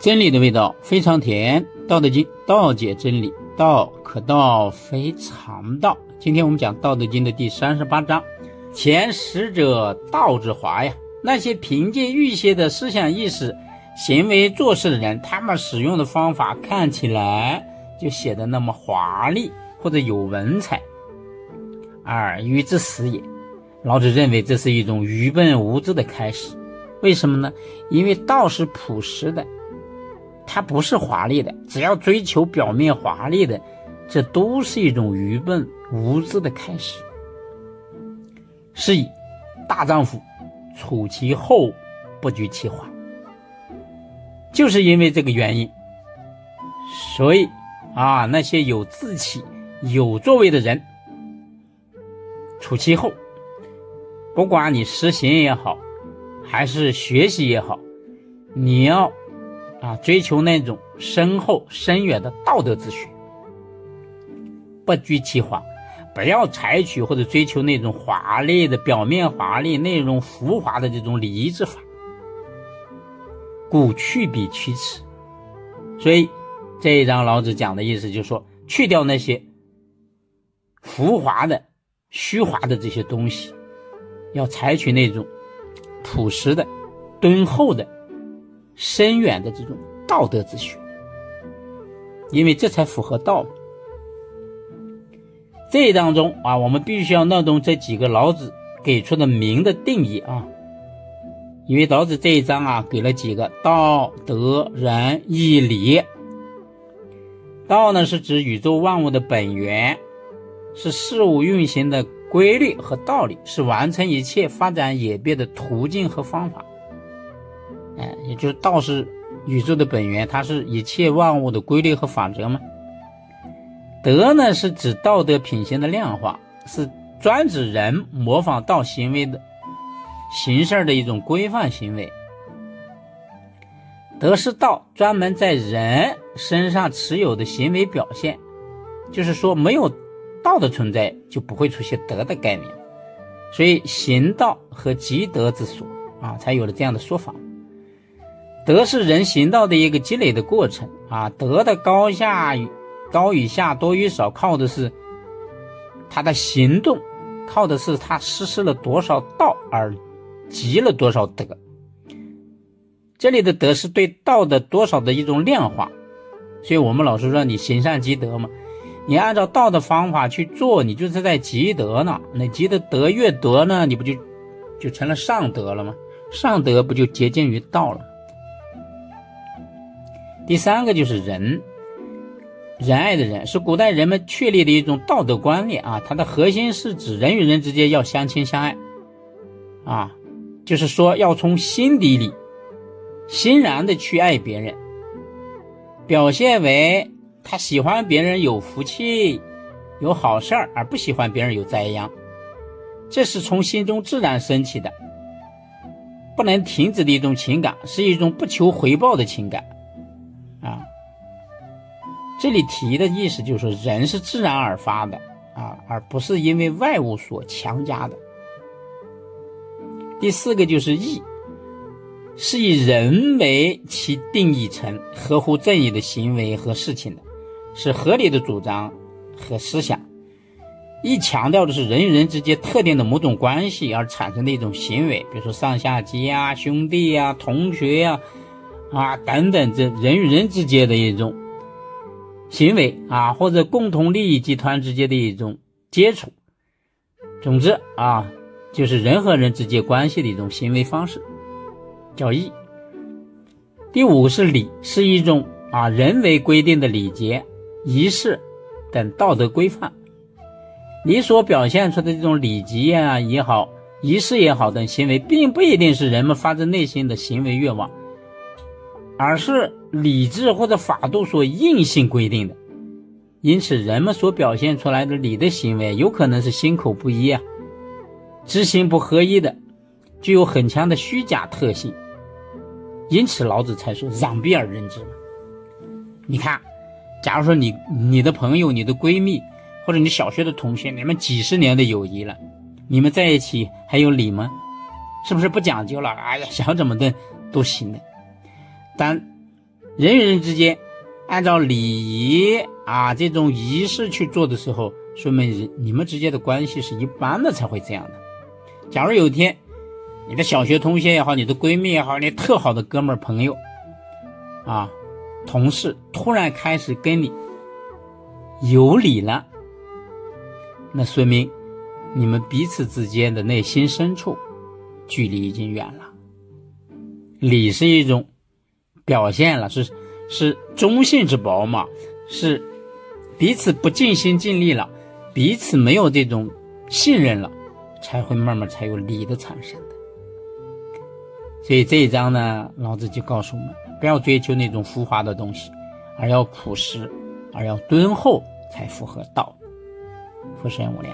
真理的味道非常甜，《道德经》道解真理，道可道非常道。今天我们讲《道德经》的第三十八章，前识者道之华呀。那些凭借预先的思想意识、行为做事的人，他们使用的方法看起来就显得那么华丽或者有文采，而愚之死也。老子认为这是一种愚笨无知的开始。为什么呢？因为道是朴实的。它不是华丽的，只要追求表面华丽的，这都是一种愚笨无知的开始。是以，大丈夫处其厚，不居其华。就是因为这个原因，所以啊，那些有志气、有作为的人，处其厚，不管你实行也好，还是学习也好，你要。啊，追求那种深厚深远的道德之学，不拘其华，不要采取或者追求那种华丽的表面华丽、内容浮华的这种礼仪之法。故去彼取此。所以这一章老子讲的意思就是说，去掉那些浮华的、虚华的这些东西，要采取那种朴实的、敦厚的。深远的这种道德之学，因为这才符合道。这当中啊，我们必须要弄懂这几个老子给出的名的定义啊。因为老子这一章啊，给了几个道德仁义礼。道呢，是指宇宙万物的本源，是事物运行的规律和道理，是完成一切发展演变的途径和方法。哎，也就是道是宇宙的本源，它是一切万物的规律和法则嘛。德呢，是指道德品行的量化，是专指人模仿道行为的行事的一种规范行为。德是道专门在人身上持有的行为表现，就是说，没有道的存在，就不会出现德的概念。所以，行道和积德之所啊，才有了这样的说法。德是人行道的一个积累的过程啊，德的高下高与下多与少，靠的是他的行动，靠的是他实施了多少道而积了多少德。这里的德是对道的多少的一种量化，所以我们老师说你行善积德嘛，你按照道的方法去做，你就是在积德呢。那积的德越多呢，你不就就成了上德了吗？上德不就接近于道了？第三个就是仁，仁爱的仁是古代人们确立的一种道德观念啊，它的核心是指人与人之间要相亲相爱，啊，就是说要从心底里欣然的去爱别人，表现为他喜欢别人有福气、有好事儿，而不喜欢别人有灾殃，这是从心中自然升起的，不能停止的一种情感，是一种不求回报的情感。这里提的意思就是，人是自然而发的啊，而不是因为外物所强加的。第四个就是义，是以人为其定义成合乎正义的行为和事情的，是合理的主张和思想。义强调的是人与人之间特定的某种关系而产生的一种行为，比如说上下级啊、兄弟呀、同学呀。啊，等等，这人与人之间的一种行为啊，或者共同利益集团之间的一种接触，总之啊，就是人和人之间关系的一种行为方式，叫义。第五是礼，是一种啊人为规定的礼节、仪式等道德规范。你所表现出的这种礼节啊也好，仪式也好等行为，并不一定是人们发自内心的行为愿望。而是理智或者法度所硬性规定的，因此人们所表现出来的礼的行为，有可能是心口不一啊，知行不合一的，具有很强的虚假特性。因此老子才说攘臂而人之。你看，假如说你你的朋友、你的闺蜜或者你小学的同学，你们几十年的友谊了，你们在一起还有礼吗？是不是不讲究了？哎呀，想怎么的都行的。但人与人之间按照礼仪啊这种仪式去做的时候，说明你们之间的关系是一般的才会这样的。假如有一天，你的小学同学也好，你的闺蜜也好，你特好的哥们朋友啊，同事突然开始跟你有礼了，那说明你们彼此之间的内心深处距离已经远了。礼是一种表现了，是是忠信之薄嘛，是彼此不尽心尽力了，彼此没有这种信任了。才会慢慢才有理的产生的，所以这一章呢，老子就告诉我们，不要追求那种浮华的东西，而要朴实，而要敦厚，才符合道。福生无量。